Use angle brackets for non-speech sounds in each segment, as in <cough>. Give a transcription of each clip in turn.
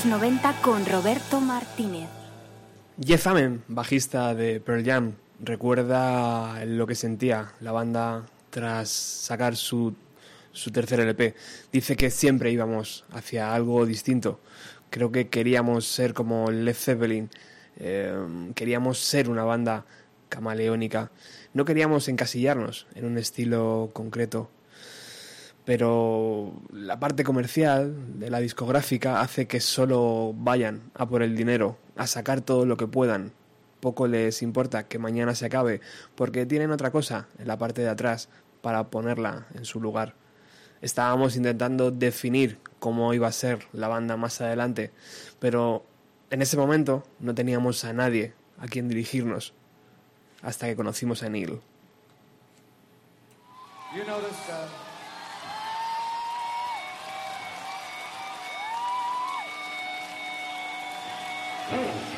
los 90 con Roberto Martínez. Jeff Amen, bajista de Pearl Jam, recuerda lo que sentía la banda tras sacar su, su tercer LP. Dice que siempre íbamos hacia algo distinto. Creo que queríamos ser como Led Zeppelin, eh, queríamos ser una banda camaleónica. No queríamos encasillarnos en un estilo concreto pero la parte comercial de la discográfica hace que solo vayan a por el dinero, a sacar todo lo que puedan. Poco les importa que mañana se acabe, porque tienen otra cosa en la parte de atrás para ponerla en su lugar. Estábamos intentando definir cómo iba a ser la banda más adelante, pero en ese momento no teníamos a nadie a quien dirigirnos, hasta que conocimos a Neil.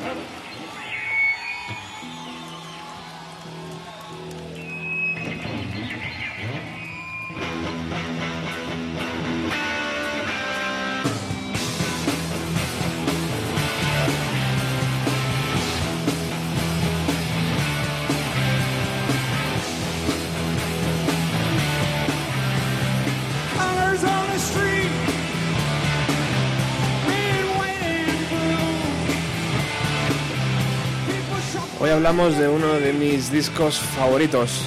Hoy hablamos de uno de mis discos favoritos,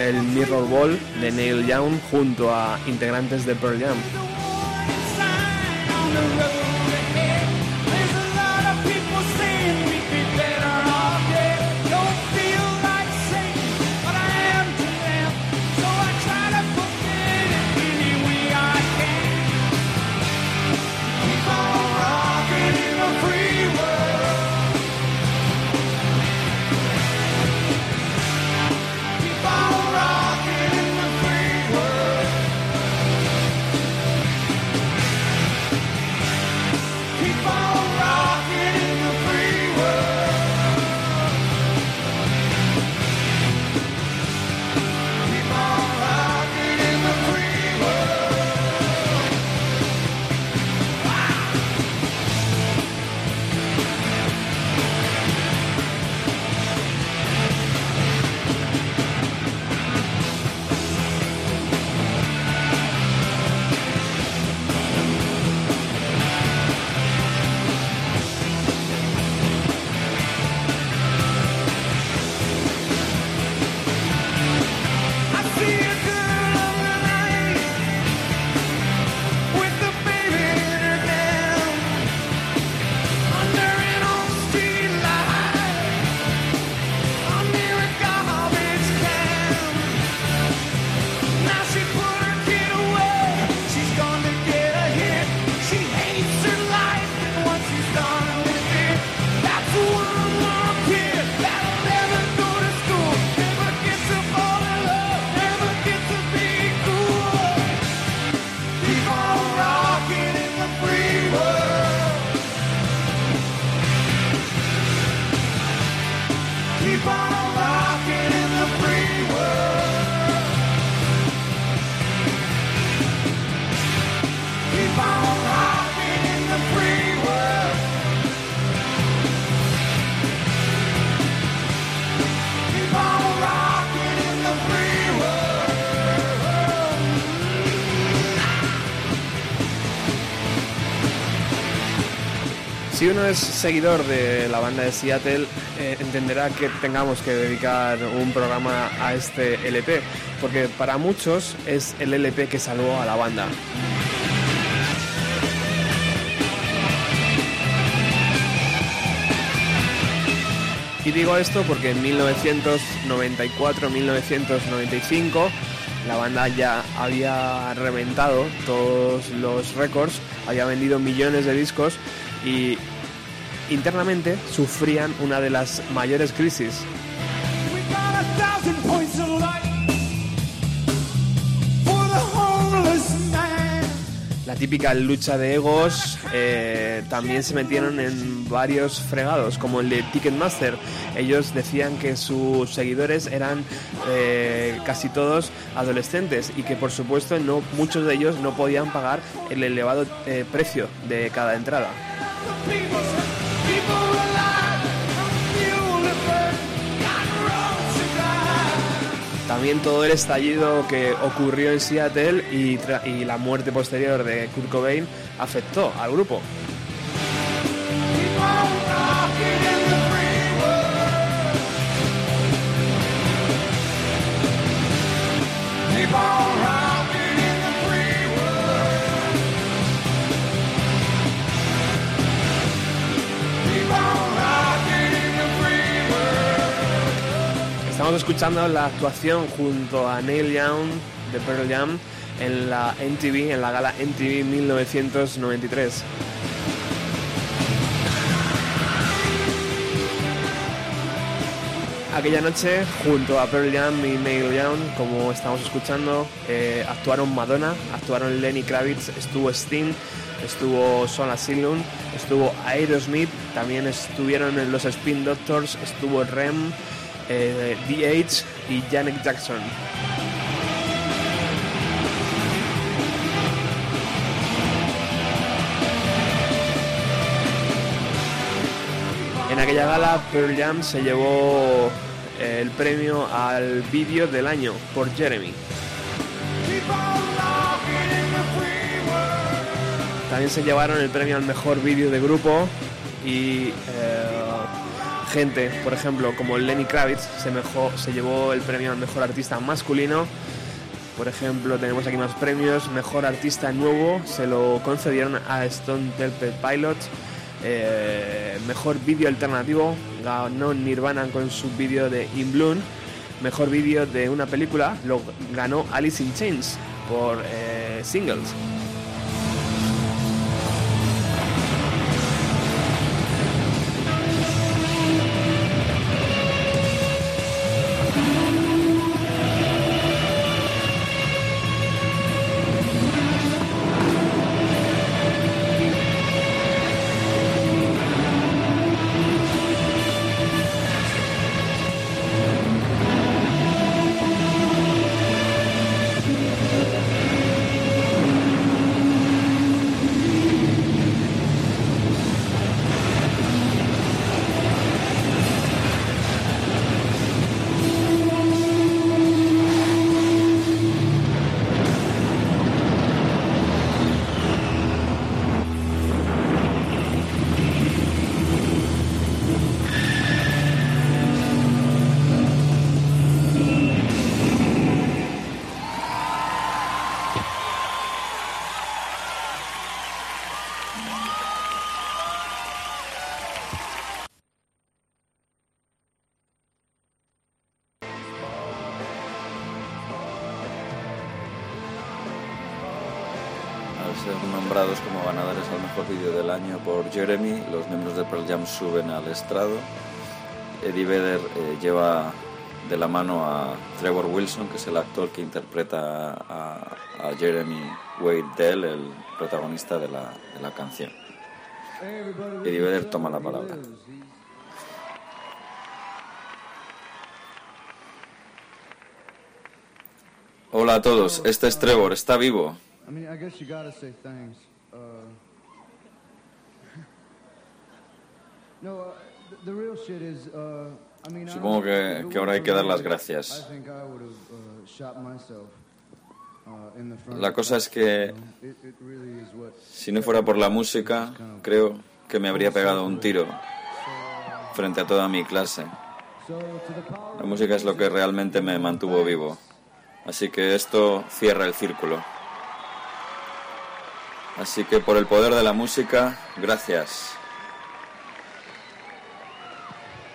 el Mirror Ball de Neil Young junto a integrantes de Pearl Jam. Si uno es seguidor de la banda de Seattle, eh, entenderá que tengamos que dedicar un programa a este LP, porque para muchos es el LP que salvó a la banda. Y digo esto porque en 1994-1995 la banda ya había reventado todos los récords, había vendido millones de discos y internamente sufrían una de las mayores crisis. La típica lucha de egos eh, también se metieron en varios fregados, como el de Ticketmaster. Ellos decían que sus seguidores eran eh, casi todos adolescentes y que por supuesto no, muchos de ellos no podían pagar el elevado eh, precio de cada entrada. También todo el estallido que ocurrió en Seattle y, la muerte posterior de Kurt Cobain afectó al grupo. Estamos escuchando la actuación junto a Neil Young de Pearl Jam en la MTV, en la gala MTV 1993. Aquella noche, junto a Pearl Jam y Neil Young, como estamos escuchando, eh, actuaron Madonna, actuaron Lenny Kravitz, estuvo Sting, estuvo Sola Silun, estuvo Aerosmith, también estuvieron los Spin Doctors, estuvo Rem, eh, y Janet Jackson. En aquella gala Pearl Jam se llevó eh, el premio al vídeo del año por Jeremy. También se llevaron el premio al mejor vídeo de grupo y eh, gente, por ejemplo, como Lenny Kravitz se, se llevó el premio al mejor artista masculino. Por ejemplo, tenemos aquí más premios. Mejor artista nuevo se lo concedieron a Stone Temple Pilots. Eh, mejor vídeo alternativo ganó Nirvana con su vídeo de In Bloom. Mejor vídeo de una película lo ganó Alice in Chains por eh, Singles. Jeremy, los miembros de Pearl Jam suben al estrado. Eddie Vedder eh, lleva de la mano a Trevor Wilson, que es el actor que interpreta a, Jeremy Wade Dell, el protagonista de la, de la canción. Eddie Vedder toma la palabra. Hola a todos, este es Trevor, está vivo. Supongo que, que ahora hay que dar las gracias. La cosa es que si no fuera por la música, creo que que me habría pegado un tiro frente a toda mi clase. La música es lo que realmente me mantuvo vivo. Así que esto cierra el círculo. Así que por el poder de la música, gracias.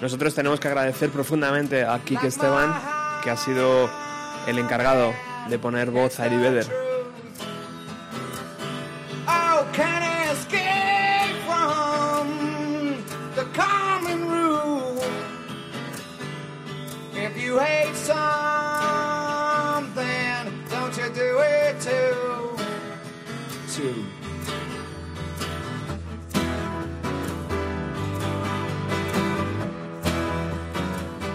Nosotros tenemos que agradecer profundamente a Kike Esteban, que ha sido el encargado de poner voz a Eddie Vedder.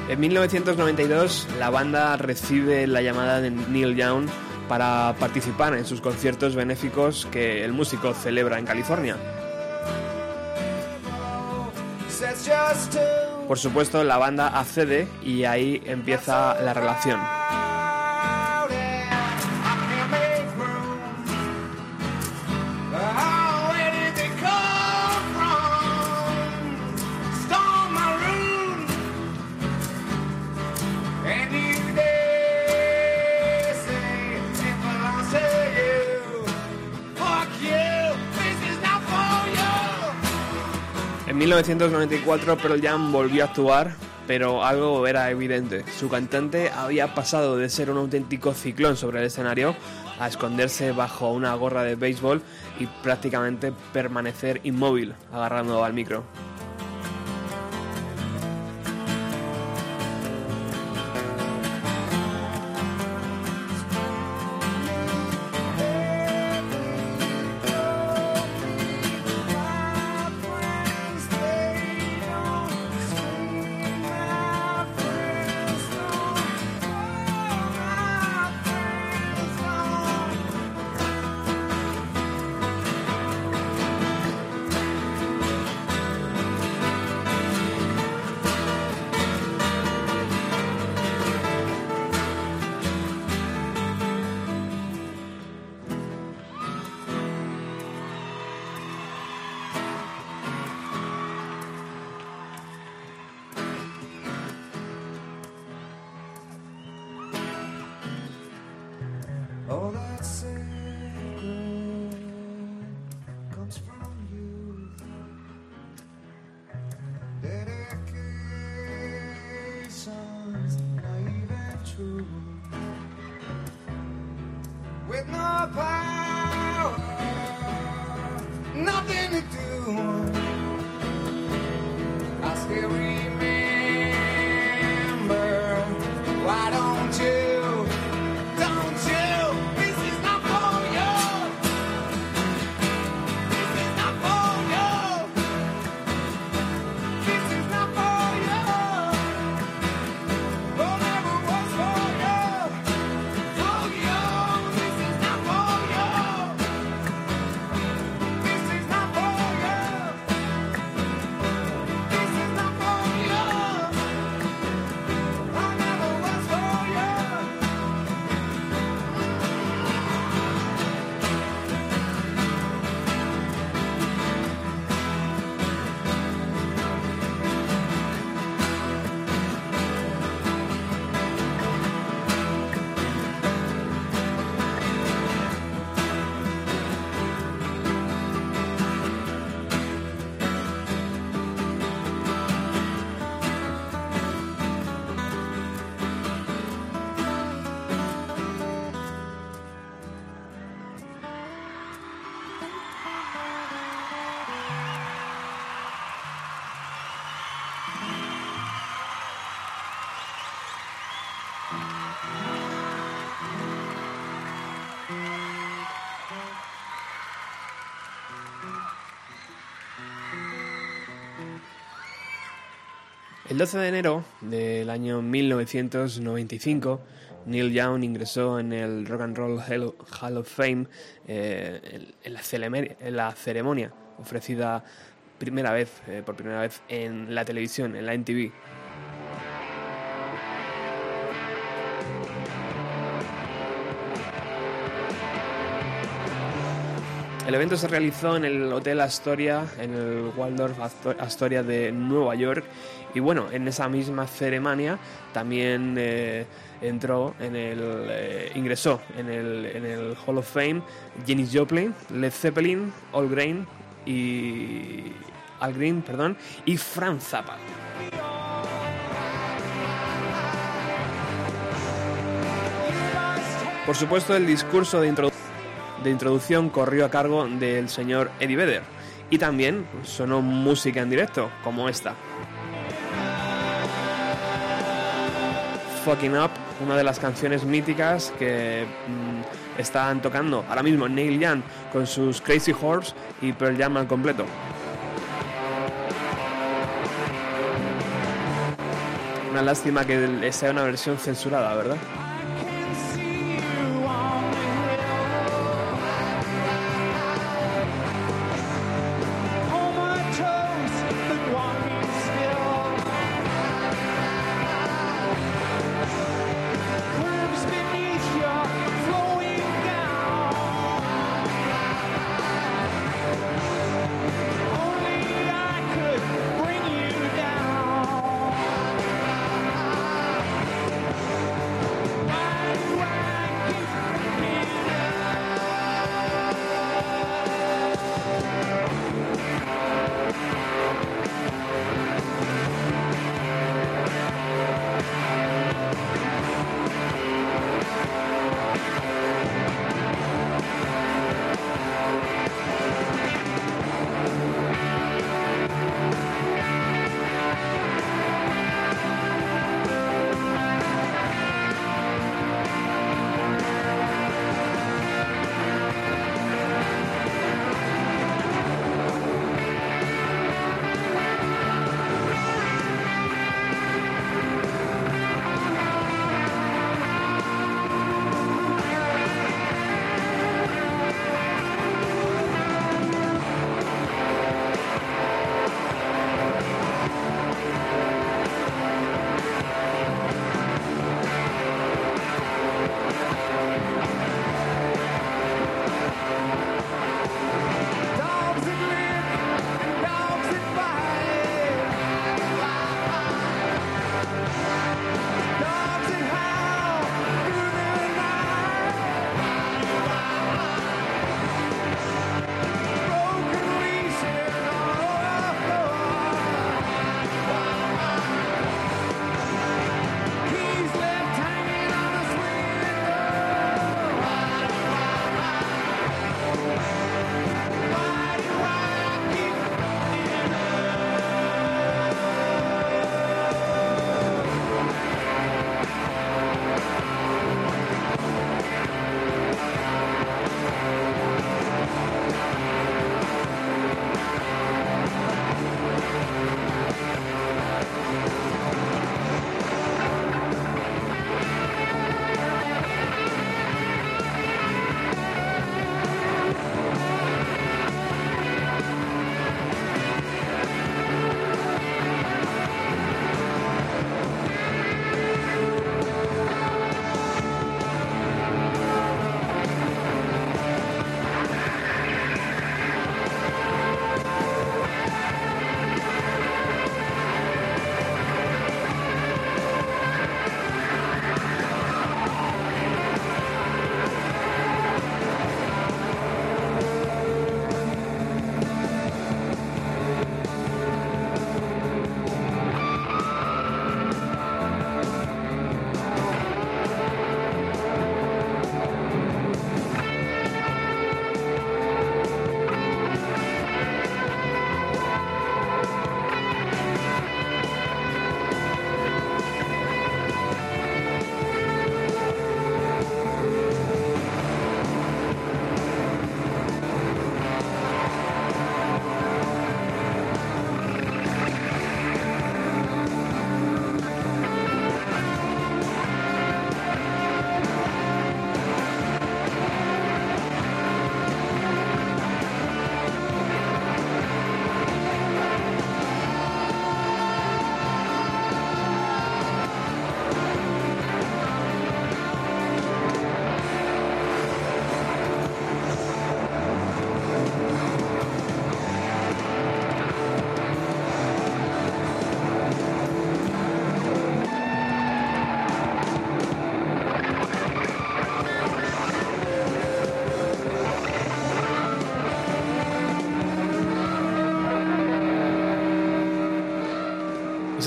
En 1992 la banda recibe la llamada de Neil Young para participar en sus conciertos benéficos que el músico celebra en California. Por supuesto, la banda accede y ahí empieza la relación. 1994 Pearl Jam volvió a actuar, pero algo era evidente. Su cantante había pasado de ser un auténtico ciclón sobre el escenario a esconderse bajo una gorra de béisbol y prácticamente permanecer inmóvil agarrando al micro. 12 de enero del año 1995, Neil Young ingresó en el Rock and Roll Hall of Fame eh, en- la ceremonia ofrecida primera vez, eh, por primera vez en la televisión, en la NTV. El evento se realizó en el Hotel Astoria, en el Waldorf Asto- Astoria de Nueva York. Y bueno, en esa misma ceremonia también eh, entró en el. eh, ingresó en el, en el Hall of Fame Janis Joplin, Led Zeppelin, All Green y. Al Green, perdón, y Frank Zappa. Por supuesto, el discurso de, de introducción corrió a cargo del señor Eddie Vedder y también sonó música en directo, como esta. Fucking Up, una de las canciones míticas que mm, están tocando ahora mismo Neil Young con sus Crazy Horse y Pearl Jam al completo. Una lástima que sea una versión censurada, ¿verdad?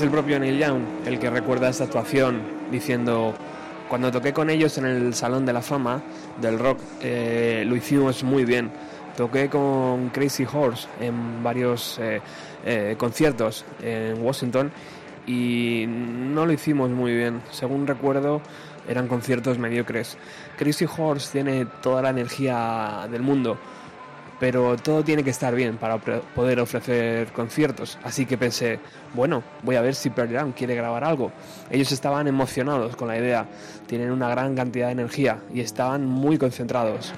El propio Neil Young el que recuerda esta actuación diciendo, cuando toqué con ellos en el Salón de la Fama del Rock, eh, lo hicimos muy bien. Toqué con Crazy Horse en varios eh, eh, conciertos en Washington y no lo hicimos muy bien. Según recuerdo, eran conciertos mediocres. Crazy Horse tiene toda la energía del mundo, pero todo tiene que estar bien para poder ofrecer conciertos. Así que pensé, bueno, voy a ver si Pearl Jam quiere grabar algo. Ellos estaban emocionados con la idea, tienen una gran cantidad de energía y estaban muy concentrados.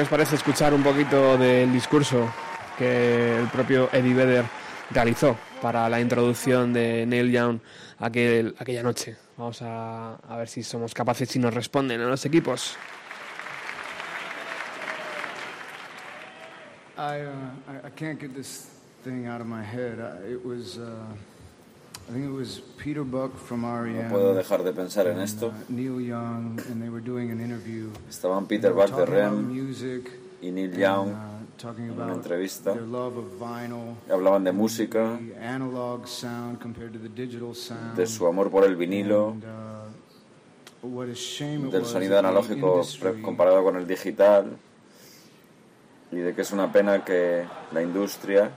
¿Qué os parece escuchar un poquito del discurso que el propio Eddie Vedder realizó para la introducción de Neil Young aquel, aquella noche? Vamos a, a ver si somos capaces y nos responden a los equipos. I, uh, I can't get this thing out of my head. I, it was uh, No REM. puedo dejar de pensar en esto. uh, Neil Young, and they were doing an interview. Estaban Peter Buck de REM y Neil Young. uh, talking en una about entrevista. their love of vinyl, Hablaban de música, the analog sound compared to the digital sound, de su amor por el vinilo, uh, del sonido analógico comparado con el digital y de que es una pena que la industria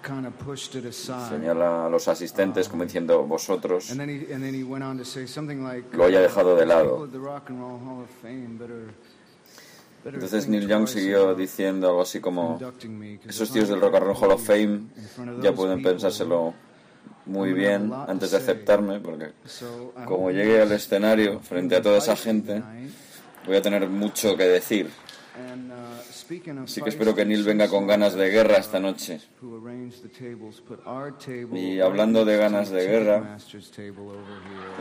señala a los asistentes como diciendo vosotros And then he and then he went on to say something like Lo haya dejado de lado. "People at the Rock and Roll Hall of Fame better- better entonces Neil Young siguió diciendo algo así como esos tíos del Rock and Roll Hall of Fame ya pueden pensárselo muy bien antes de say." aceptarme porque I como hope llegue al escenario frente a toda esa gente voy a tener mucho que decir Uh, así que espero que Neil venga con ganas de guerra esta noche. table Y hablando de ganas de guerra,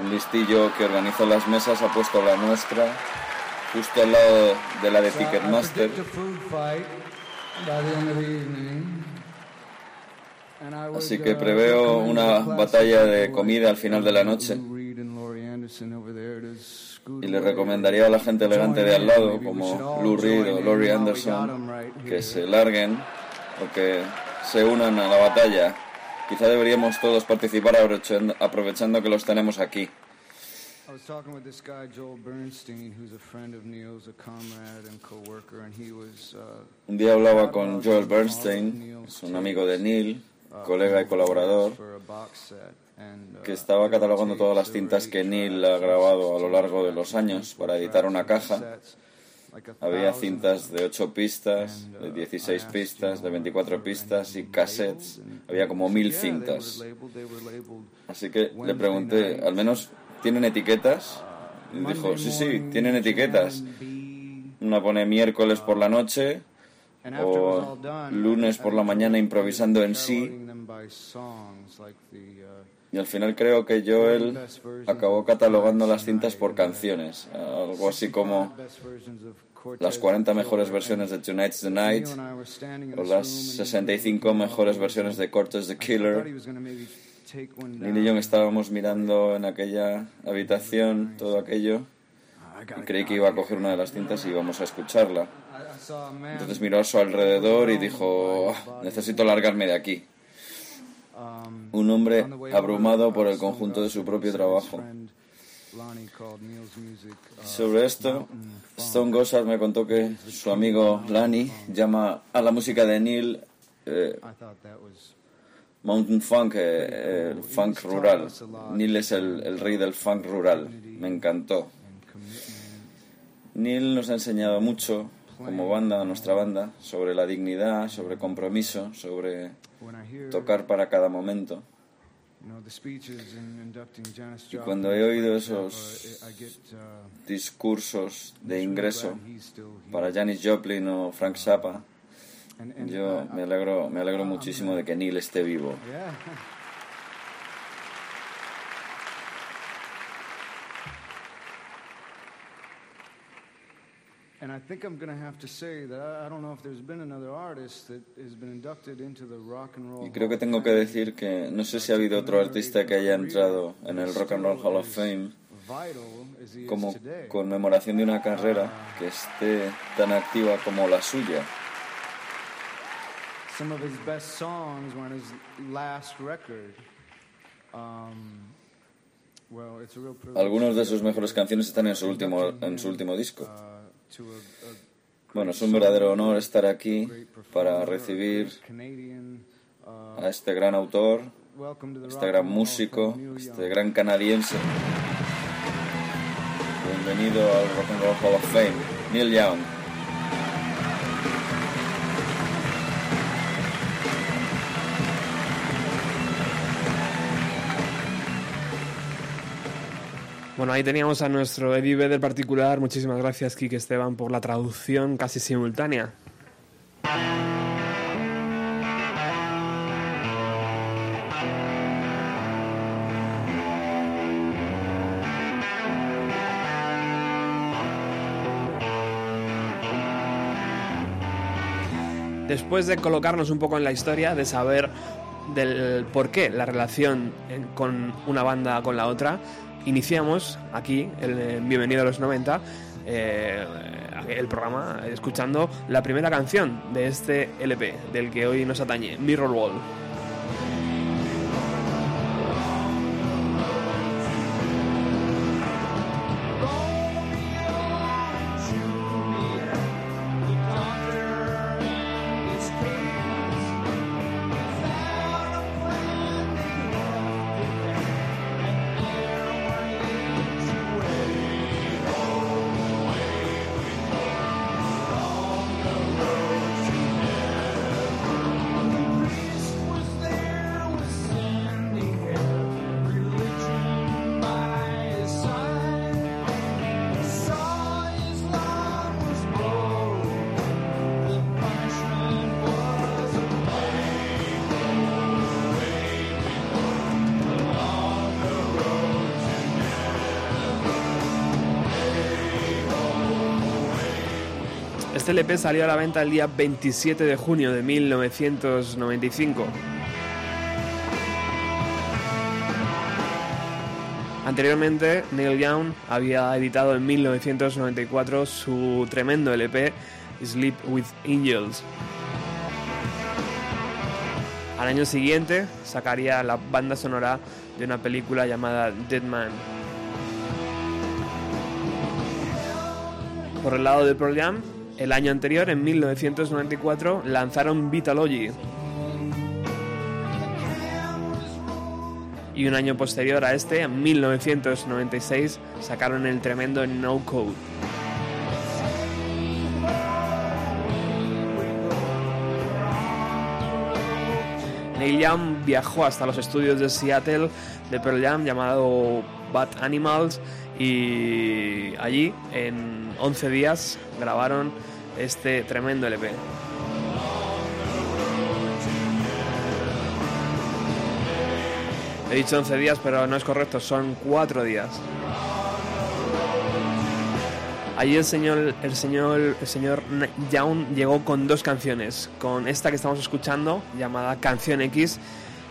un listillo que organizó las mesas ha puesto la nuestra justo al lado de la de Ticketmaster. Así que uh, preveo una batalla de comida al final de la noche. Y le recomendaría a la gente elegante de al lado como Lou Reed o Laurie Anderson que se larguen o que se unan a la batalla. Quizá deberíamos todos participar aprovechando- que los tenemos aquí. I was talking with this guy Joel Bernstein, who's a friend of Neil's, a comrade and coworker, and he was Un día hablaba con Joel Bernstein, es un amigo de Neil, colega y colaborador, que estaba catalogando todas las cintas que Neil ha grabado a lo 16 largo de los años para 24 editar una caja. Había cintas de 8 pistas, de uh, 16 I asked pistas, de Joel 24 for pistas y cassettes. Había como mil said, "Yeah, they were cintas. Así que le pregunté. ¿al menos tienen etiquetas? Y dijo, sí, sí, tienen etiquetas. Una pone miércoles por la noche o lunes por la mañana improvisando en sí. Y al final creo que Joel acabó catalogando las cintas por canciones. Algo así como las 40 and mejores versiones de Tonight's the Night o las room and he was 65 looking mejores versiones de over. Cortez the Killer. Neil y yo estábamos mirando en aquella habitación todo aquello y creí que iba a coger una de las cintas y íbamos a escucharla. Entonces miró a su alrededor y dijo, "Oh, necesito largarme de aquí. Un hombre abrumado por el conjunto de su propio trabajo. uh, Sobre esto. Stone Gossard me contó que su amigo Lani llama a la música de Neil eh, Mountain Funk, eh, el funk rural. Neil es el, el rey del funk rural. Me encantó. Neil nos ha enseñado mucho como banda, nuestra banda, sobre la dignidad, sobre compromiso, sobre tocar para cada momento. Y cuando he oído esos uh, discursos de ingreso para Janis Joplin o Frank Zappa, And- and yo I- me alegro, me alegro muchísimo de que Neil esté vivo. <laughs> And I think I'm going to have to say that I, don't know if there's been another artist that has been inducted into the Rock and Roll. Y creo que tengo que decir que no sé si ha habido otro artista que haya entrado en el Rock and Roll Hall of Fame como conmemoración de una carrera que esté tan activa como la suya. Some of his best songs were on his last record. Um, well, it's a real privilege Algunos de sus mejores canciones están en su último, en su último disco. Bueno, es un verdadero honor estar aquí para recibir. Uh, a este gran autor, este gran músico, este gran canadiense. Bienvenido al Rock and Roll Hall of Fame, Neil Young. Bueno, ahí teníamos a nuestro Eddie Vedder particular. Muchísimas gracias, Kike Esteban, por la traducción casi simultánea. Después de colocarnos un poco en la historia, de saber del por qué la relación con una banda con la otra, iniciamos aquí, el eh, Bienvenido a los 90, eh, el programa escuchando la primera canción de este LP, del que hoy nos atañe, Mirror Wall. LP salió a la venta el día 27 de junio de 1995. Anteriormente, Neil Young había editado en 1994 su tremendo LP Sleep with Angels. Al año siguiente sacaría la banda sonora de una película llamada Dead Man. Por el lado de Pearl Jam, el año anterior, en 1994, lanzaron Vitalogy. Y un año posterior a este, en 1996, sacaron el tremendo No Code. Neil Young viajó hasta los estudios de Seattle de Pearl Jam llamado Bad Animals y allí en 11 días grabaron este tremendo LP. He dicho 11 días, pero no es correcto, son 4 días. Allí el señor, el señor, el señor Young llegó con dos canciones, con esta que estamos escuchando llamada Canción X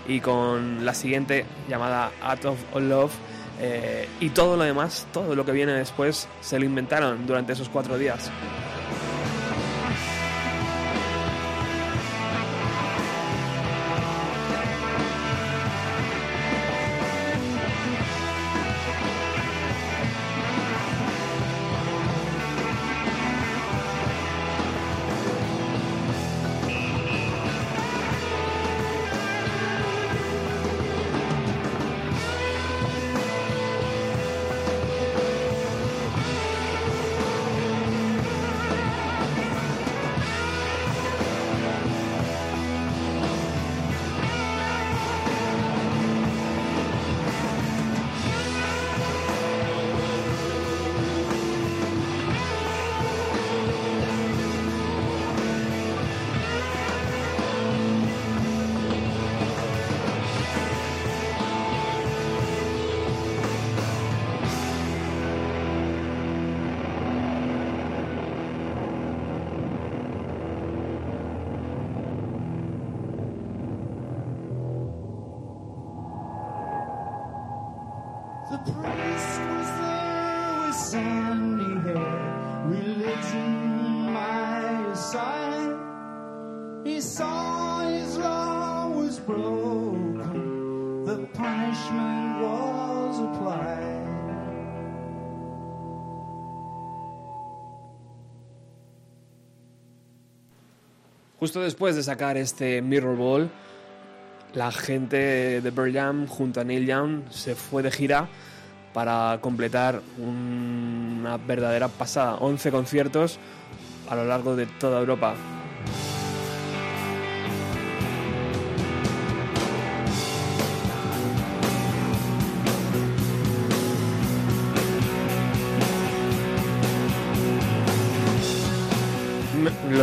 y con la siguiente llamada Out of Love eh, y todo lo demás, todo lo que viene después se lo inventaron durante esos cuatro días. Justo después de sacar este Mirror Ball, la gente de Pearl Jam junto a Neil Young se fue de gira para completar una verdadera pasada, 11 conciertos a lo largo de toda Europa.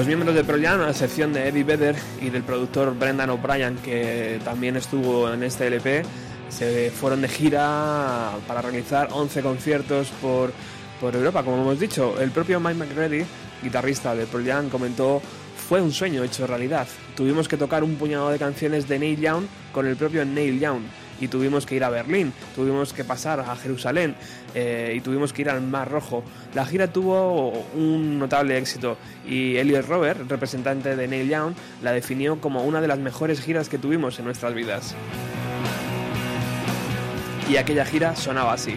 Miembros de Pearl Jam, a excepción de Eddie Vedder y del productor Brendan O'Brien, que también estuvo en este LP, se fueron de gira para realizar 11 conciertos por, por Europa. Como hemos dicho, el propio Mike McReady, guitarrista de Pearl Jam, comentó fue un sueño hecho realidad. Tuvimos que tocar un puñado de canciones de Neil Young con el propio Neil Young y tuvimos que ir a Berlín, tuvimos que pasar a Jerusalén eh, y tuvimos que ir al Mar Rojo. La gira tuvo un notable éxito y Elliot Robert, representante de Neil Young, la definió como una de las mejores giras que tuvimos en nuestras vidas. Y aquella gira sonaba así.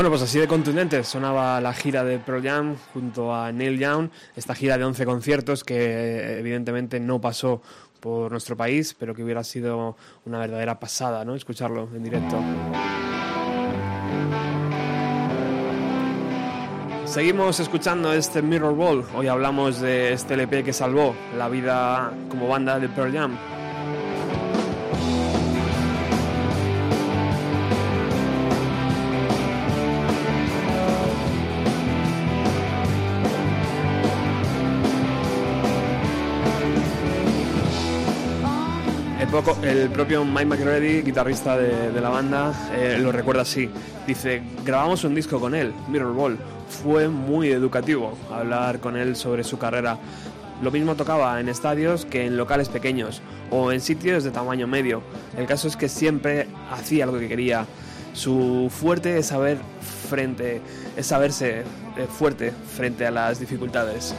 Bueno, pues así de contundente sonaba la gira de Pearl Jam junto a Neil Young, esta gira de 11 conciertos que eh, evidentemente no pasó por nuestro país, pero que hubiera sido una verdadera pasada, ¿no? Escucharlo en directo. Seguimos escuchando este Mirror Ball. Hoy hablamos de este LP que salvó la vida como banda de Pearl Jam. Poco- el propio Mike McCready, guitarrista de, de la banda, eh, lo recuerda así. Dice, grabamos un disco con él, Mirror Ball. Fue muy educativo hablar con él sobre su carrera. Lo mismo tocaba en estadios que en locales pequeños o en sitios de tamaño medio. El caso es que siempre hacía lo que quería. Su fuerte es saber frente, es saberse eh, fuerte frente a las dificultades.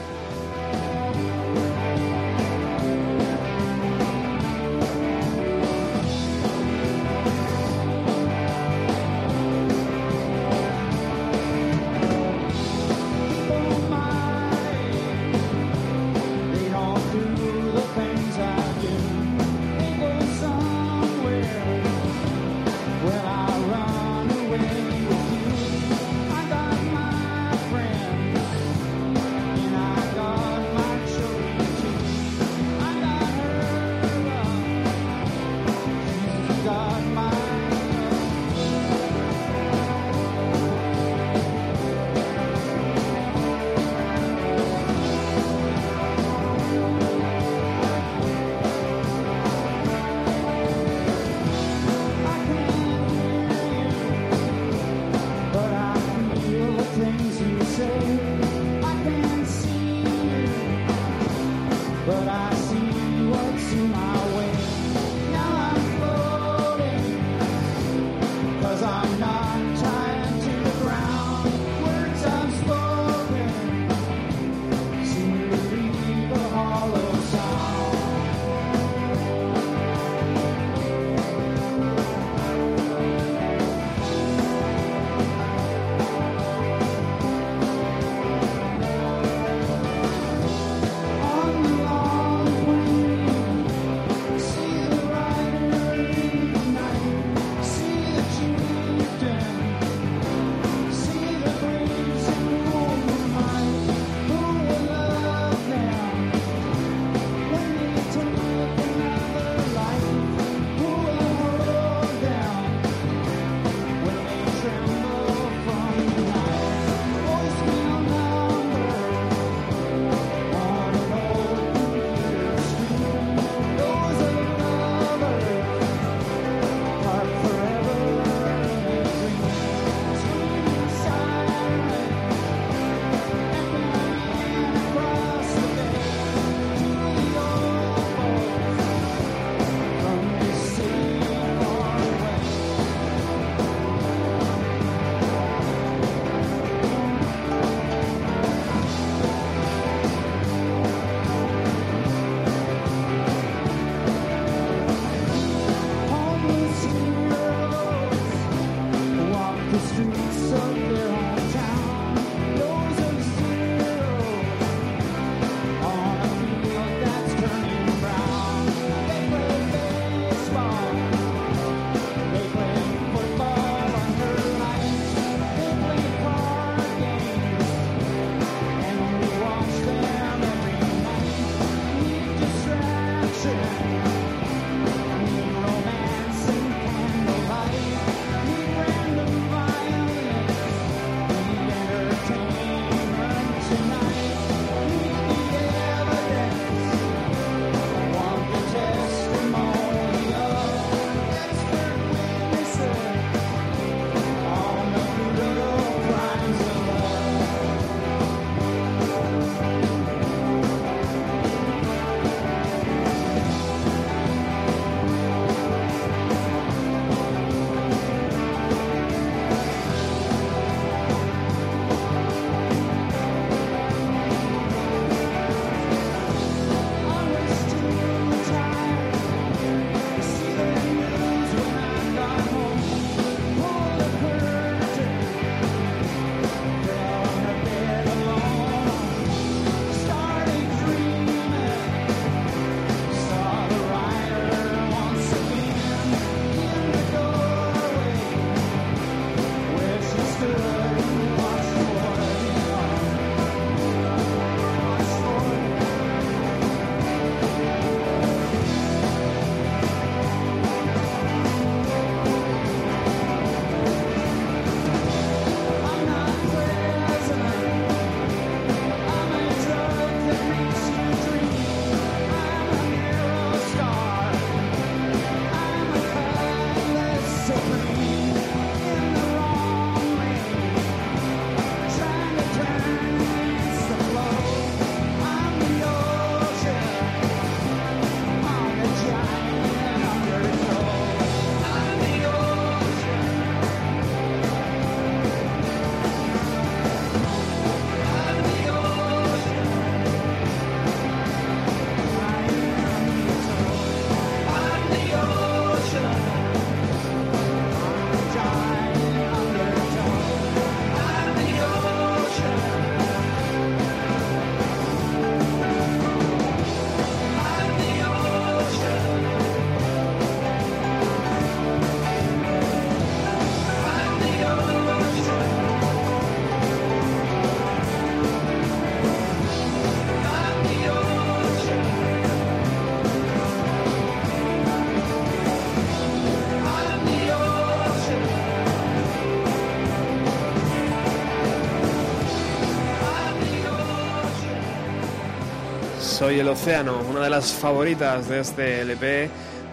Soy el Océano, una de las favoritas de este LP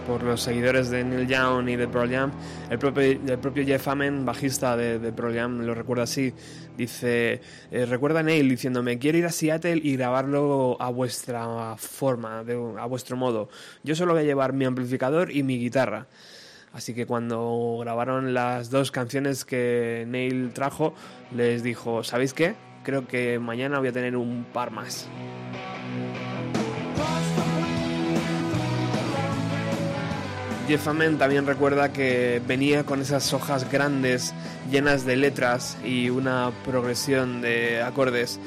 por los seguidores de Neil Young y de Pearl Jam. El propio, Jeff Amen, bajista de, de Pearl Jam, lo recuerda así. Dice, eh, recuerda a Neil diciéndome, quiero ir a Seattle y grabarlo a vuestra forma, a vuestro modo. Yo solo voy a llevar mi amplificador y mi guitarra. Así que cuando grabaron las dos canciones que Neil trajo, les dijo, ¿sabéis qué? Creo que mañana voy a tener un par más. Jeff Amen también recuerda que venía con esas hojas grandes llenas de letras y una progresión de acordes.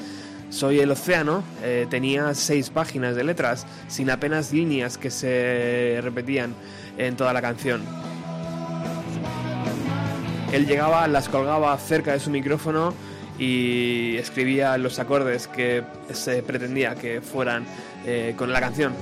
Soy el océano eh, tenía seis páginas de letras sin apenas líneas que se repetían en toda la canción. Él llegaba, las colgaba cerca de su micrófono y escribía los acordes que se pretendía que fueran eh, con la canción.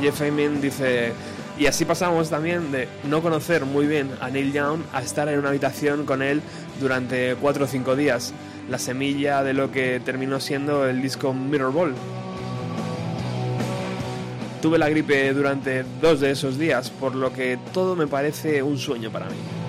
Jeff Feynman dice, y así pasamos también de no conocer muy bien a Neil Young a estar en una habitación con él durante cuatro o cinco días, la semilla de lo que terminó siendo el disco Mirror Ball. Tuve la gripe durante dos de esos días, por lo que todo me parece un sueño para mí.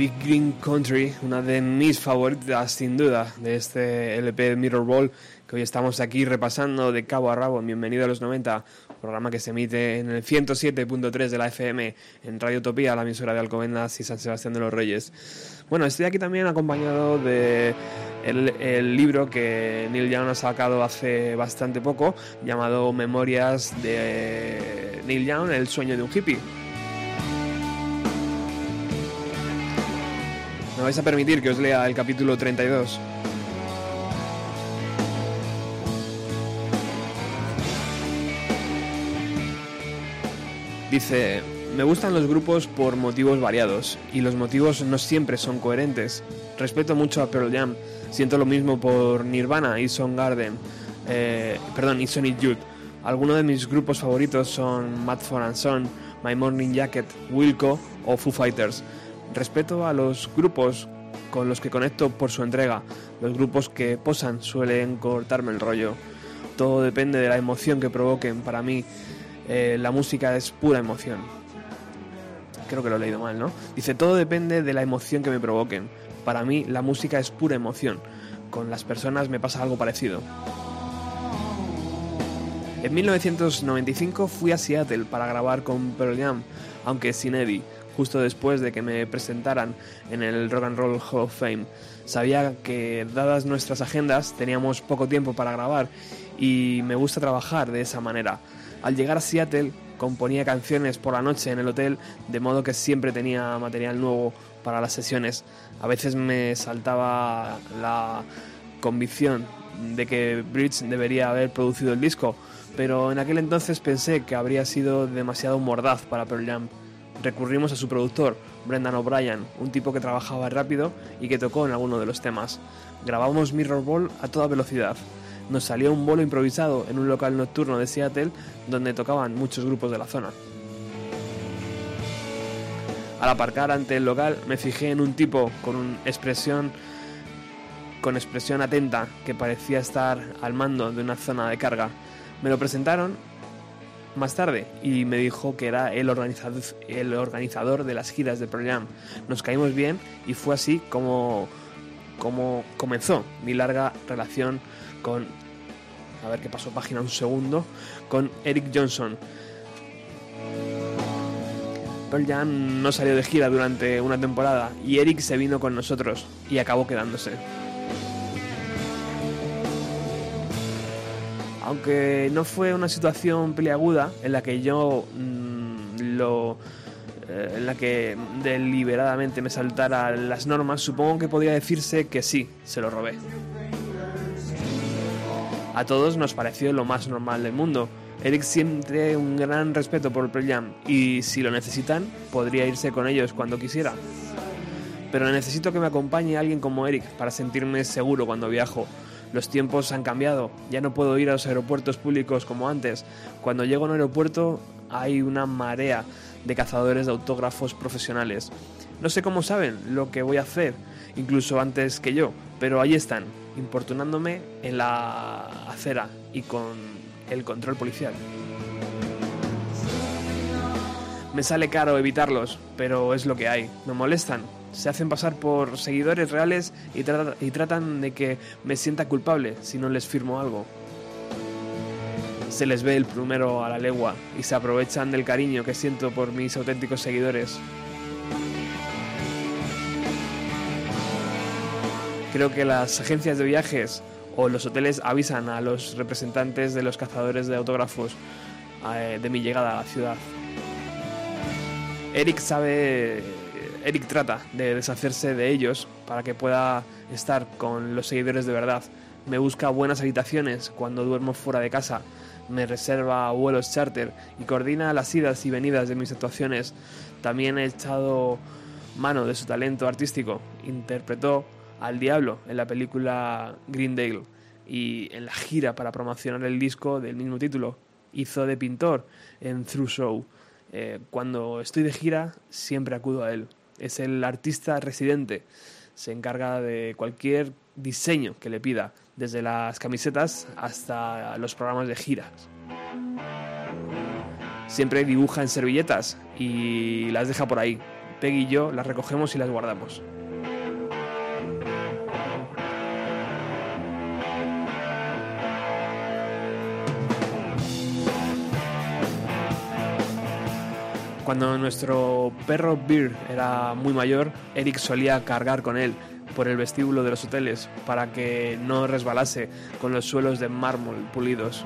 Big Green Country, una de mis favoritas sin duda de este LP Mirror Ball que hoy estamos aquí repasando de cabo a rabo. Bienvenido a los 90, programa que se emite en el 107.3 de la FM en Radio Utopía, la emisora de Alcobendas y San Sebastián de los Reyes. Bueno, estoy aquí también acompañado de el, el libro que Neil Young ha sacado hace bastante poco, llamado Memorias de Neil Young, El sueño de un hippie. Me vais a permitir que os lea el capítulo 32. Dice, me gustan los grupos por motivos variados, y los motivos no siempre son coherentes. Respeto mucho a Pearl Jam, siento lo mismo por Nirvana y Soundgarden, eh, perdón, y Sonic Youth. Algunos de mis grupos favoritos son Mad for and Son, My Morning Jacket, Wilco o Foo Fighters. Respeto a los grupos con los que conecto por su entrega. Los grupos que posan suelen cortarme el rollo. Todo depende de la emoción que provoquen. Para mí, eh, la música es pura emoción. Creo que lo he leído mal, ¿no? Dice, todo depende de la emoción que me provoquen. Para mí, la música es pura emoción. Con las personas me pasa algo parecido. En 1995 fui a Seattle para grabar con Pearl Jam, aunque sin Eddie justo después de que me presentaran en el Rock and Roll Hall of Fame. Sabía que dadas nuestras agendas teníamos poco tiempo para grabar y me gusta trabajar de esa manera. Al llegar a Seattle componía canciones por la noche en el hotel, de modo que siempre tenía material nuevo para las sesiones. A veces me saltaba la convicción de que Bridge debería haber producido el disco, pero en aquel entonces pensé que habría sido demasiado mordaz para Pearl Jam recurrimos a su productor, Brendan O'Brien, un tipo que trabajaba rápido y que tocó en alguno de los temas. Grabamos Mirror Ball a toda velocidad. Nos salió un bolo improvisado en un local nocturno de Seattle donde tocaban muchos grupos de la zona. Al aparcar ante el local me fijé en un tipo con una expresión con expresión atenta que parecía estar al mando de una zona de carga. Me lo presentaron más tarde y me dijo que era el organizador, el organizador de las giras del programa. Nos caímos bien y fue así como, como comenzó mi larga relación con, a ver qué pasó página un segundo, con Eric Johnson. Pearl Jam no salió de gira durante una temporada y Eric se vino con nosotros y acabó quedándose. Aunque no fue una situación peliaguda en la que yo mmm, lo eh, en la que deliberadamente me saltara las normas, supongo que podría decirse que sí, se lo robé. A todos nos pareció lo más normal del mundo. Eric siente un gran respeto por Pearl Jam y si lo necesitan, podría irse con ellos cuando quisiera. Pero necesito que me acompañe alguien como Eric para sentirme seguro cuando viajo. Los tiempos han cambiado, ya no puedo ir a los aeropuertos públicos como antes. Cuando llego a un aeropuerto hay una marea de cazadores de autógrafos profesionales. No sé cómo saben lo que voy a hacer, incluso antes que yo, pero ahí están, importunándome en la acera y con el control policial. Me sale caro evitarlos, pero es lo que hay. Me molestan, se hacen pasar por seguidores reales y, tra y, tratan de que me sienta culpable si no les firmo algo. Se les ve el primero a la legua y se aprovechan del cariño que siento por mis auténticos seguidores. Creo que las agencias de viajes o los hoteles avisan a los representantes de los cazadores de autógrafos eh, de mi llegada a la ciudad. Eric sabe Eric trata de deshacerse de ellos para que pueda estar con los seguidores de verdad. Me busca buenas habitaciones cuando duermo fuera de casa, me reserva vuelos charter y coordina las idas y venidas de mis actuaciones. También he echado mano de su talento artístico. Interpretó al diablo en la película Greendale y en la gira para promocionar el disco del mismo título. Hizo de pintor en Through Show. Eh, cuando estoy de gira siempre acudo a él es el artista residente. Se encarga de cualquier diseño que le pida, desde las camisetas hasta los programas de giras. Siempre dibuja en servilletas y las deja por ahí. Peggy y yo las recogemos y las guardamos. Cuando nuestro perro Beer era muy mayor, Eric solía cargar con él por el vestíbulo de los hoteles para que no resbalase con los suelos de mármol pulidos.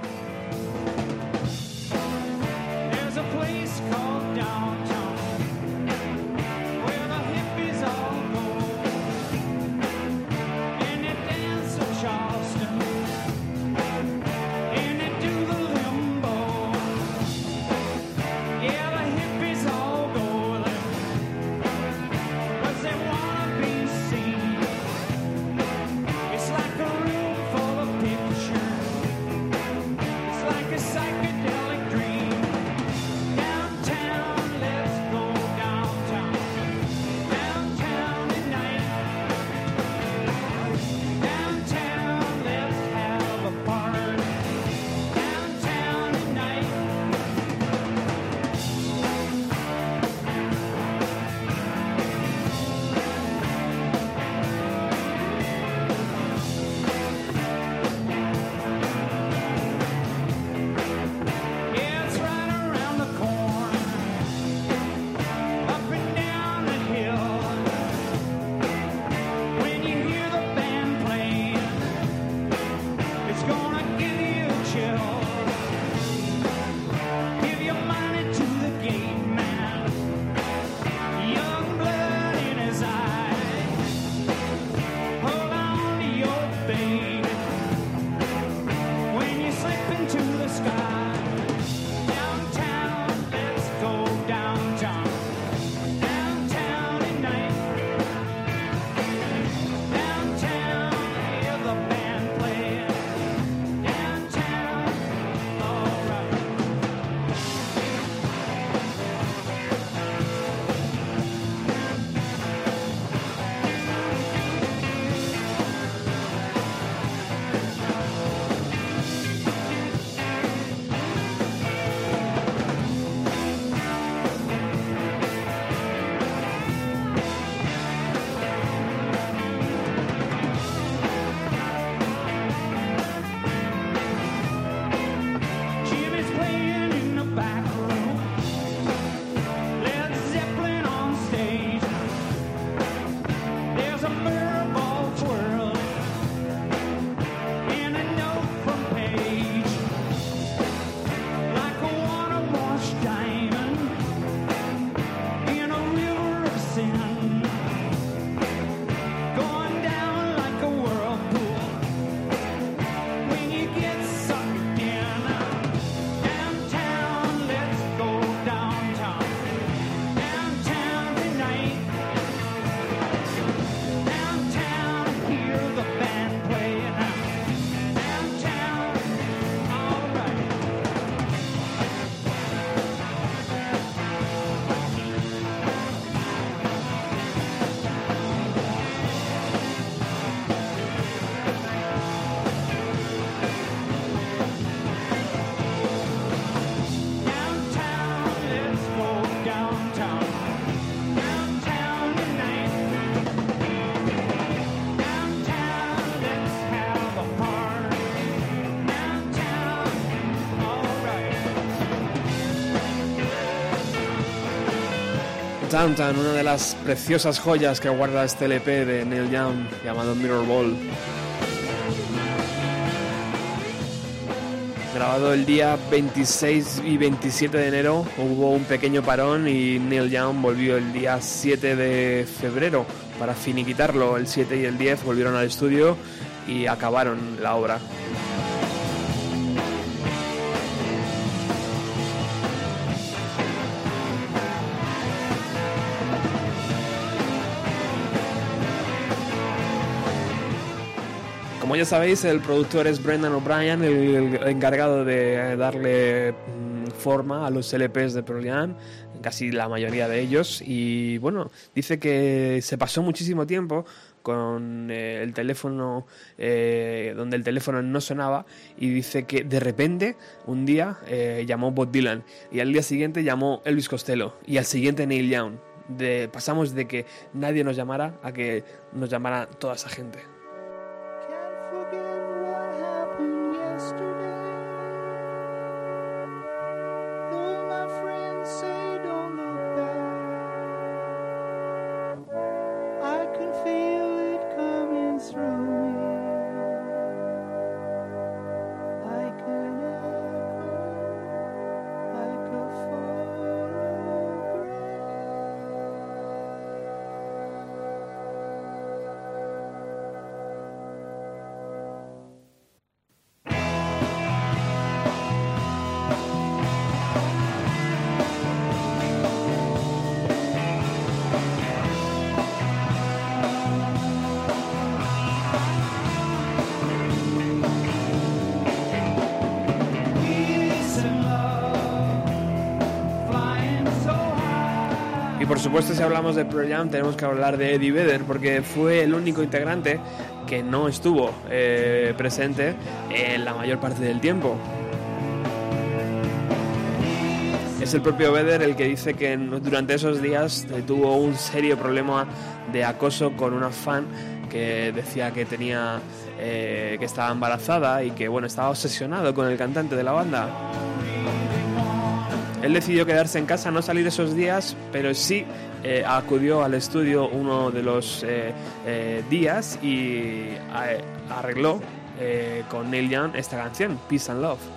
Una de las preciosas joyas que guarda este LP de Neil Young llamado Mirror Ball. Grabado el día 26 y 27 de enero, hubo un pequeño parón y Neil Young volvió el día 7 de febrero para finiquitarlo. El 7 y el 10 volvieron al estudio y acabaron la obra. Como ya sabéis, el productor es Brendan O'Brien, el, encargado de darle mm, forma a los LPs de Pearl casi la mayoría de ellos. Y bueno, dice que se pasó muchísimo tiempo con eh, el teléfono, eh, donde el teléfono no sonaba, y dice que de repente un día eh, llamó Bob Dylan, y al día siguiente llamó Elvis Costello, y al siguiente Neil Young. Pasamos de que nadie nos llamara a que nos llamara toda esa gente. Master. Supuesto, si hablamos de Pearl Jam, tenemos que hablar de Eddie Vedder, porque fue el único integrante que no estuvo eh, presente en la mayor parte del tiempo. Es el propio Vedder el que dice que durante esos días eh, tuvo un serio problema de acoso con una fan que decía que tenía eh, que estaba embarazada y que bueno estaba obsesionado con el cantante de la banda. Él decidió quedarse en casa, no salir esos días, pero sí eh, acudió al estudio uno de los eh, eh, días y arregló con Neil Young esta canción, Peace and Love.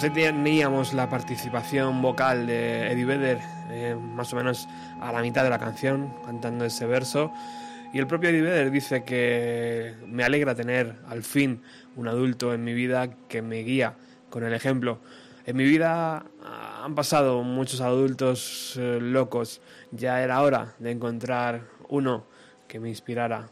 Pues teníamos la participación vocal de Eddie Vedder, eh, más o menos a la mitad de la canción, cantando ese verso. Y el propio Eddie Vedder dice que me alegra tener al fin un adulto en mi vida que me guía con el ejemplo. En mi vida ah, han pasado muchos adultos eh, locos. Ya era hora de encontrar uno que me inspirara.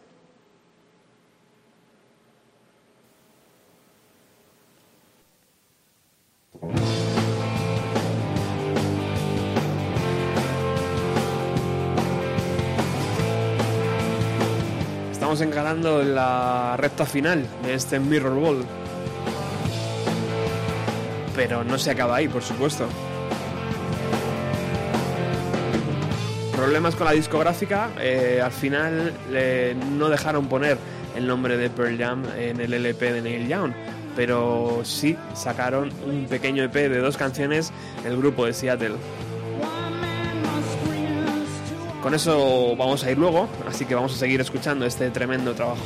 Estamos encarando la recta final de este Mirror Ball. Pero no se acaba ahí, por supuesto. Problemas con la discográfica, eh, al final eh, no dejaron poner el nombre de Pearl Jam en el LP de Neil Young, pero sí sacaron un pequeño EP de dos canciones, el grupo de Seattle. Con eso vamos a ir luego, así que vamos a seguir escuchando este tremendo trabajo.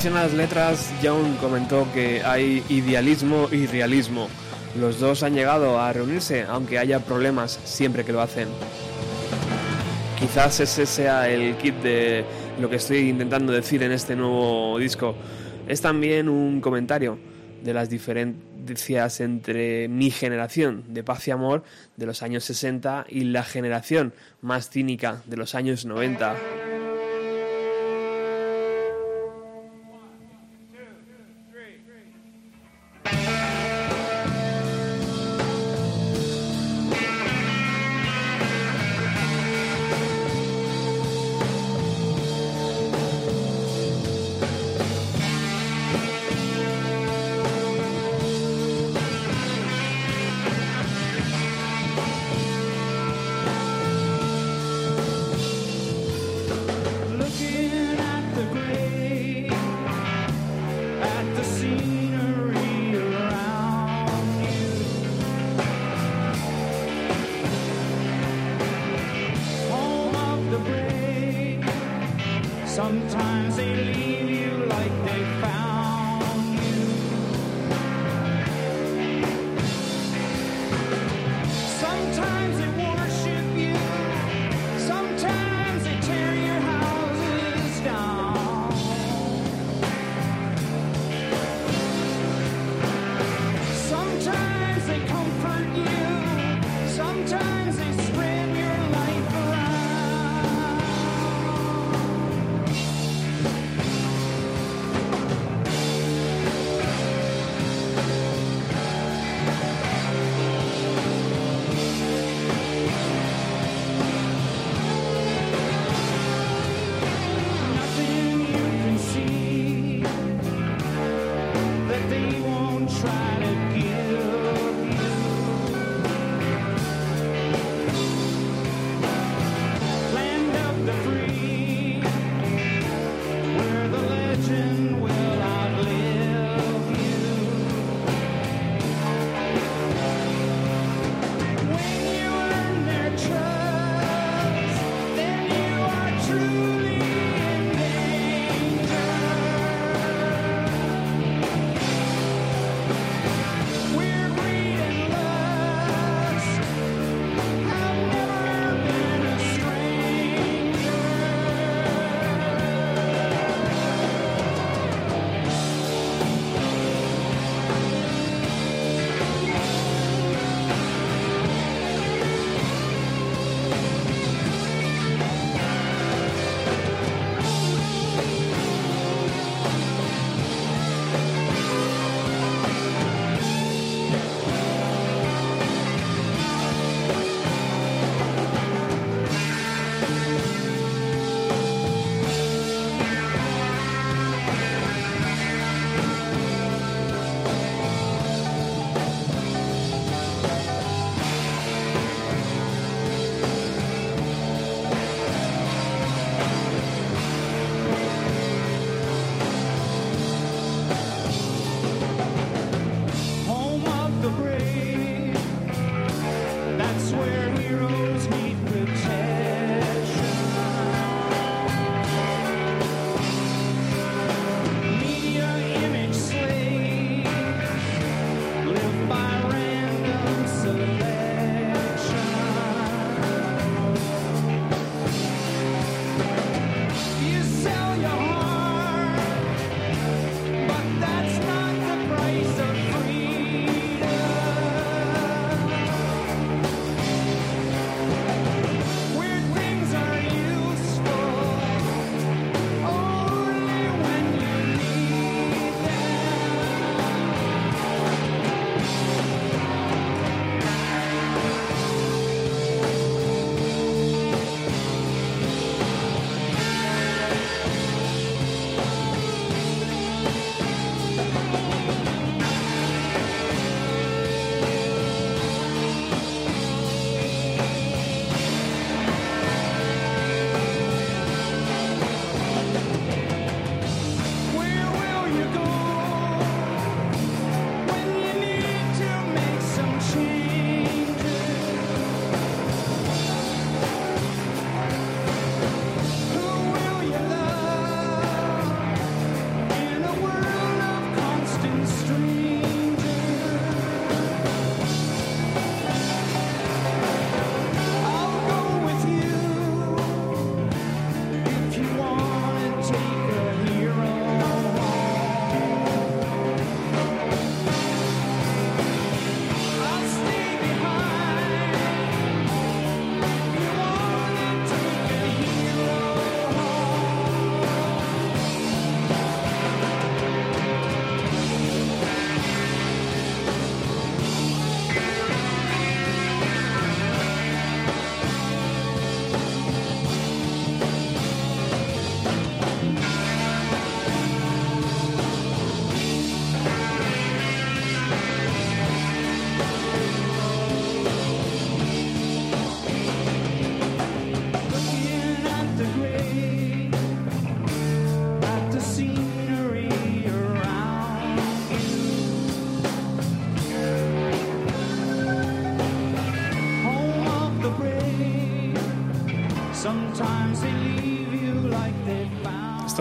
Relación a las letras, Young comentó que hay idealismo y realismo. Los dos han llegado a reunirse, aunque haya problemas siempre que lo hacen. Quizás ese sea el kit de lo que estoy intentando decir en este nuevo disco. Es también un comentario de las diferencias entre mi generación de paz y amor de los años 60 y la generación más cínica de los años 90.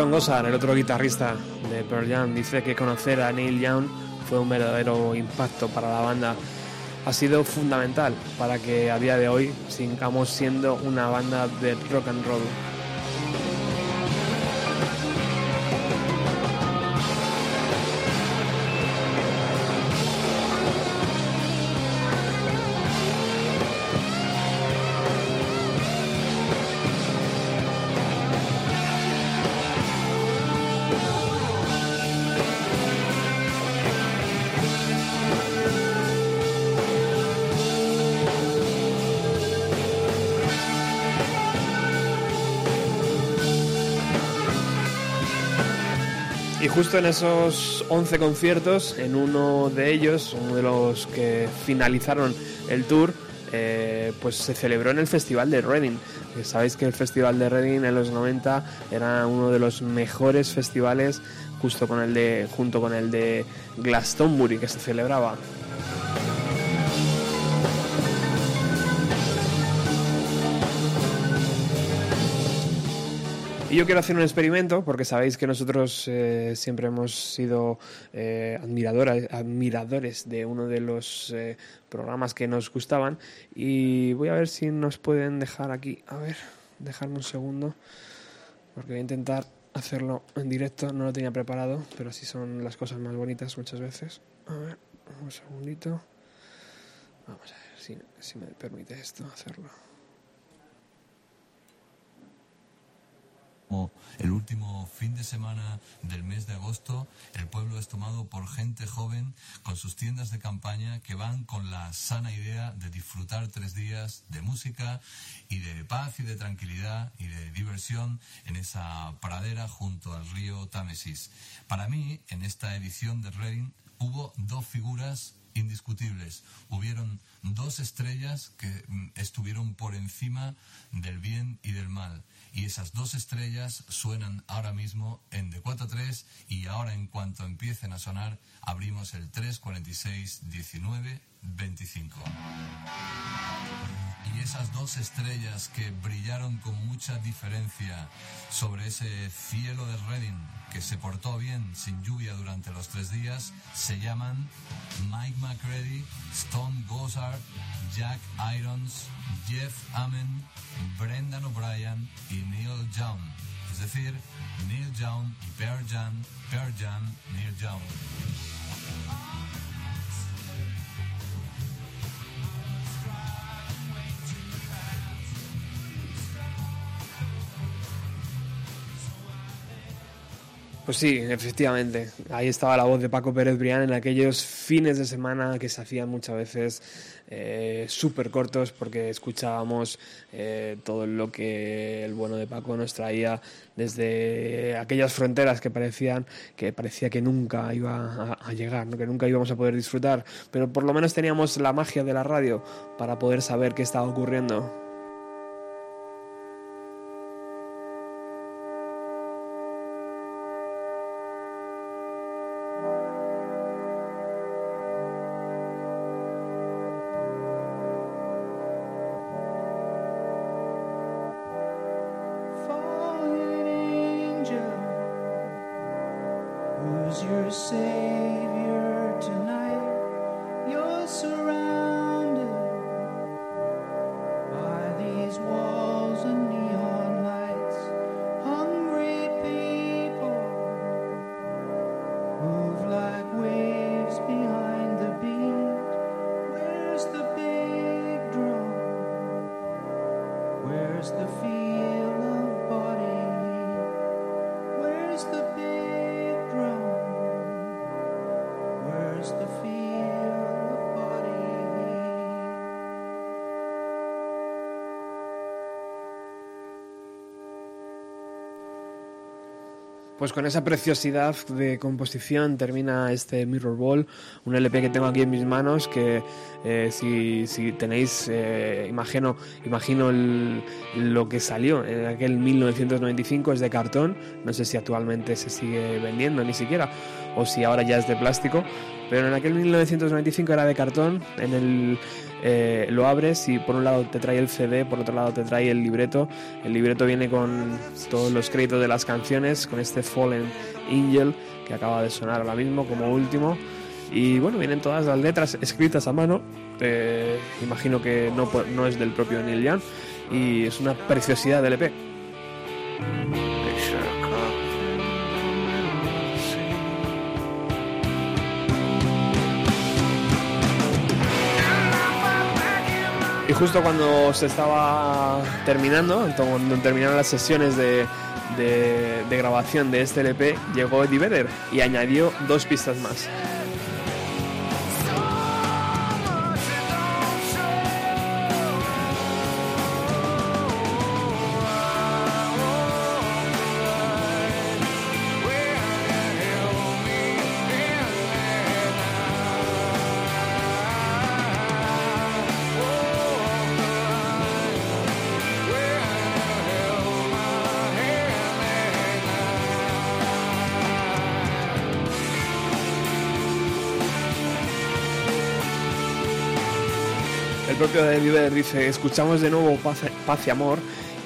El otro guitarrista de Pearl Jam, dice que conocer a Neil Young fue un verdadero impacto para la banda. Ha sido fundamental para que a día de hoy sigamos siendo una banda de rock and roll. Justo en esos 11 conciertos, en uno de ellos, uno de los que finalizaron el tour, eh, pues se celebró en el Festival de Reading. Que Sabéis que el Festival de Reading en los 90 era uno de los mejores festivales justo con el de, junto con el de Glastonbury que se celebraba. Y yo quiero hacer un experimento, porque sabéis que nosotros eh, siempre hemos sido eh, admiradores de uno de los eh, programas que nos gustaban. Y voy a ver si nos pueden dejar aquí. A ver, dejarme un segundo, porque voy a intentar hacerlo en directo. No lo tenía preparado, pero así son las cosas más bonitas muchas veces. A ver, un segundito. Vamos a ver si, si me permite esto hacerlo. El último fin de semana del mes de agosto, el pueblo es tomado por gente joven con sus tiendas de campaña que van con la sana idea de disfrutar tres días de música y de paz y de tranquilidad y de diversión en esa pradera junto al río Támesis. Para mí, en esta edición de Reading, hubo dos figuras indiscutibles. Hubieron dos estrellas que mm, estuvieron por encima del bien y del mal. Y esas dos estrellas suenan ahora mismo en de 4 a 3 y ahora en cuanto empiecen a sonar abrimos el 346 19 25. Y esas dos estrellas que brillaron con mucha diferencia sobre ese cielo de Reading que se portó bien sin lluvia durante los tres días se llaman Mike McCready, Stone Gossard, Jack Irons, Jeff Amen, Brendan O'Brien y Neil Young. Es decir, Neil Young y Pearl Jam, Pearl Jam, Neil Young. Pues sí, efectivamente. Ahí estaba la voz de Paco Pérez Brián en aquellos fines de semana que se hacían muchas veces eh, súper cortos porque escuchábamos eh, todo lo que el bueno de Paco nos traía desde aquellas fronteras que parecían que parecía que nunca iba a, llegar, que nunca íbamos a poder disfrutar, pero por lo menos teníamos la magia de la radio para poder saber qué estaba ocurriendo. Pues con esa preciosidad de composición termina este Mirror Ball, un LP que tengo aquí en mis manos que eh, si, si tenéis, eh, imagino, imagino lo que salió en aquel 1995 es de cartón, no sé si actualmente se sigue vendiendo ni siquiera, o si ahora ya es de plástico, pero en aquel 1995 era de cartón, en el eh, lo abres y por un lado te trae el CD, por otro lado te trae el libreto. El libreto viene con todos los créditos de las canciones, con este Fallen Angel que acaba de sonar ahora mismo como último. Y bueno, vienen todas las letras escritas a mano. imagino que no, no es del propio Neil Young. Y es una preciosidad del EP. Justo cuando se estaba terminando, cuando terminaron las sesiones de, de- grabación de este LP, llegó Eddie Vedder y añadió dos pistas más. Dice, escuchamos de nuevo Paz, Paz y Amor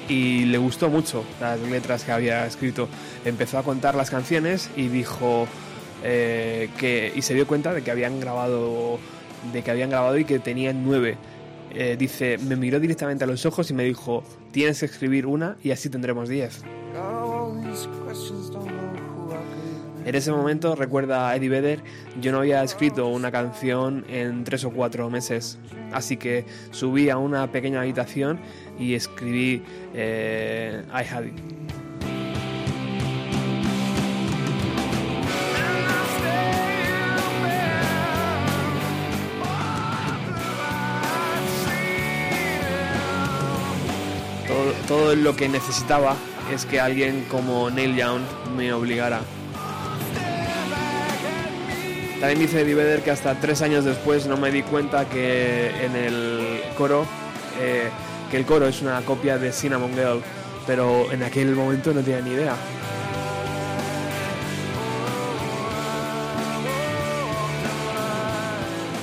y le gustó mucho las letras que había escrito. Empezó a contar las canciones y dijo eh, que y se dio cuenta de que habían grabado de que habían grabado y que tenían nueve. Eh, dice, me miró directamente a los ojos y me dijo, tienes que escribir una y así tendremos diez. En ese momento, recuerda a Eddie Vedder, yo no había escrito una canción en tres o cuatro meses. Así que subí a una pequeña habitación y escribí eh, I Had It. Todo, todo lo que necesitaba es que alguien como Neil Young me obligara. También dice Eddie que hasta tres años después no me di cuenta que en el coro, eh, que el coro es una copia de Cinnamon Girl, pero en aquel momento no tenía ni idea.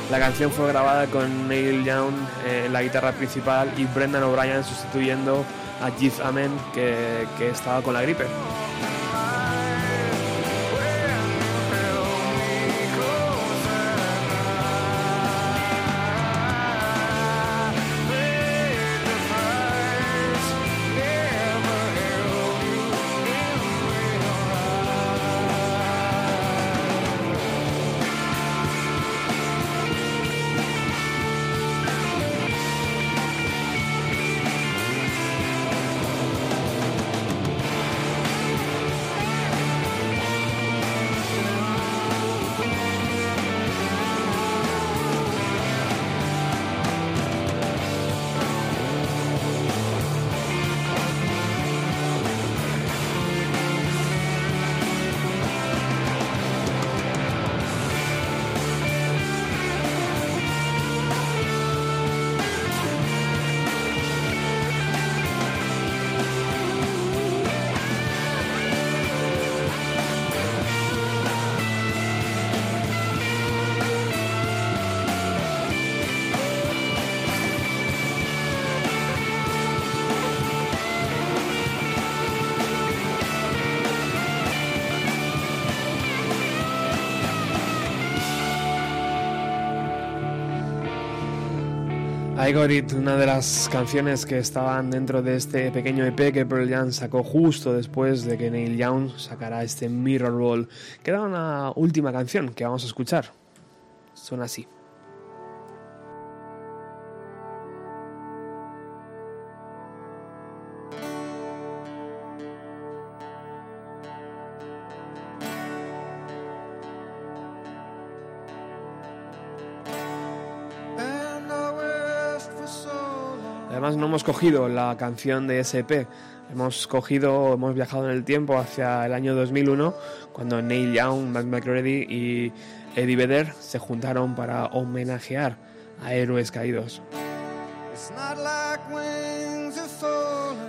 La canción fue grabada con Neil Young eh, en la guitarra principal y Brendan O'Brien sustituyendo a Jeff Amen que estaba con la gripe. Una de las canciones que estaban dentro de este pequeño EP que Pearl Jam sacó justo después de que Neil Young sacara este Mirror Ball. Queda una última canción que vamos a escuchar. Suena así. No hemos cogido la canción de SP, hemos cogido, hemos viajado en el tiempo hacia el año 2001 cuando Neil Young, Matt McCready y Eddie Vedder se juntaron para homenajear a héroes caídos.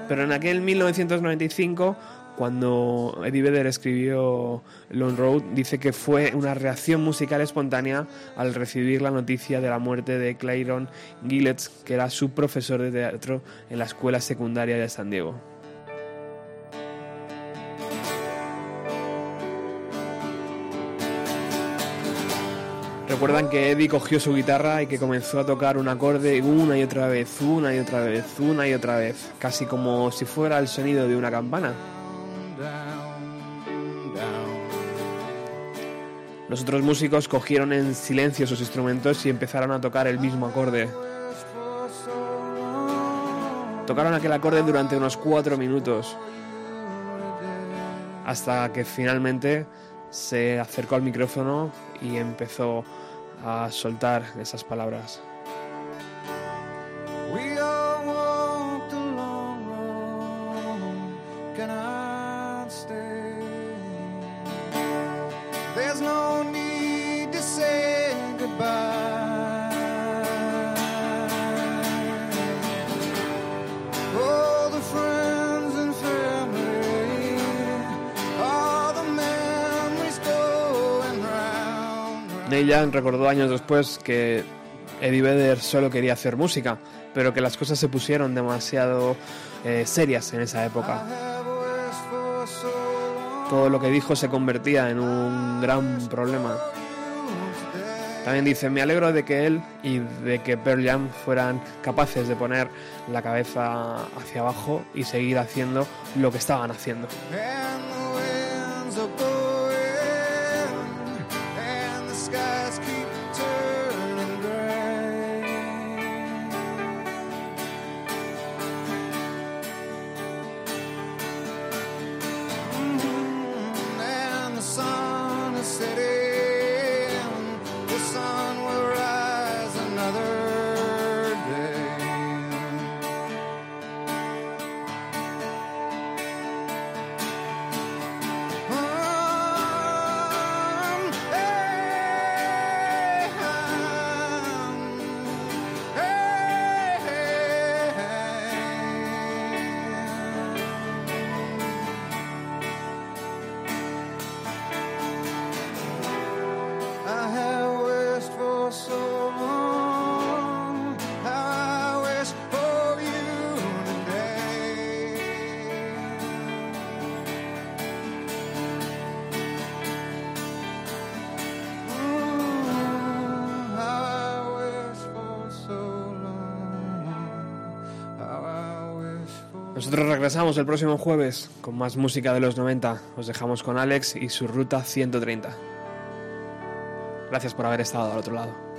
Pero en aquel 1995, cuando Eddie Vedder escribió Lone Road, dice que fue una reacción musical espontánea al recibir la noticia de la muerte de Clayton Gillets, que era su profesor de teatro en la escuela secundaria de San Diego. Recuerdan que Eddie cogió su guitarra y que comenzó a tocar un acorde una y otra vez, una y otra vez, una y otra vez, casi como si fuera el sonido de una campana. Los otros músicos cogieron en silencio sus instrumentos y empezaron a tocar el mismo acorde. Tocaron aquel acorde durante unos cuatro minutos, hasta que finalmente se acercó al micrófono y empezó a soltar esas palabras. Recordó años después que Eddie Vedder solo quería hacer música, pero que las cosas se pusieron demasiado eh, serias en esa época. Todo lo que dijo se convertía en un gran problema. También dice, me alegro de que él y de que Pearl Jam fueran capaces de poner la cabeza hacia abajo y seguir haciendo lo que estaban haciendo. Regresamos el próximo jueves con más música de los 90. Os dejamos con Alex y su ruta 130. Gracias por haber estado al otro lado.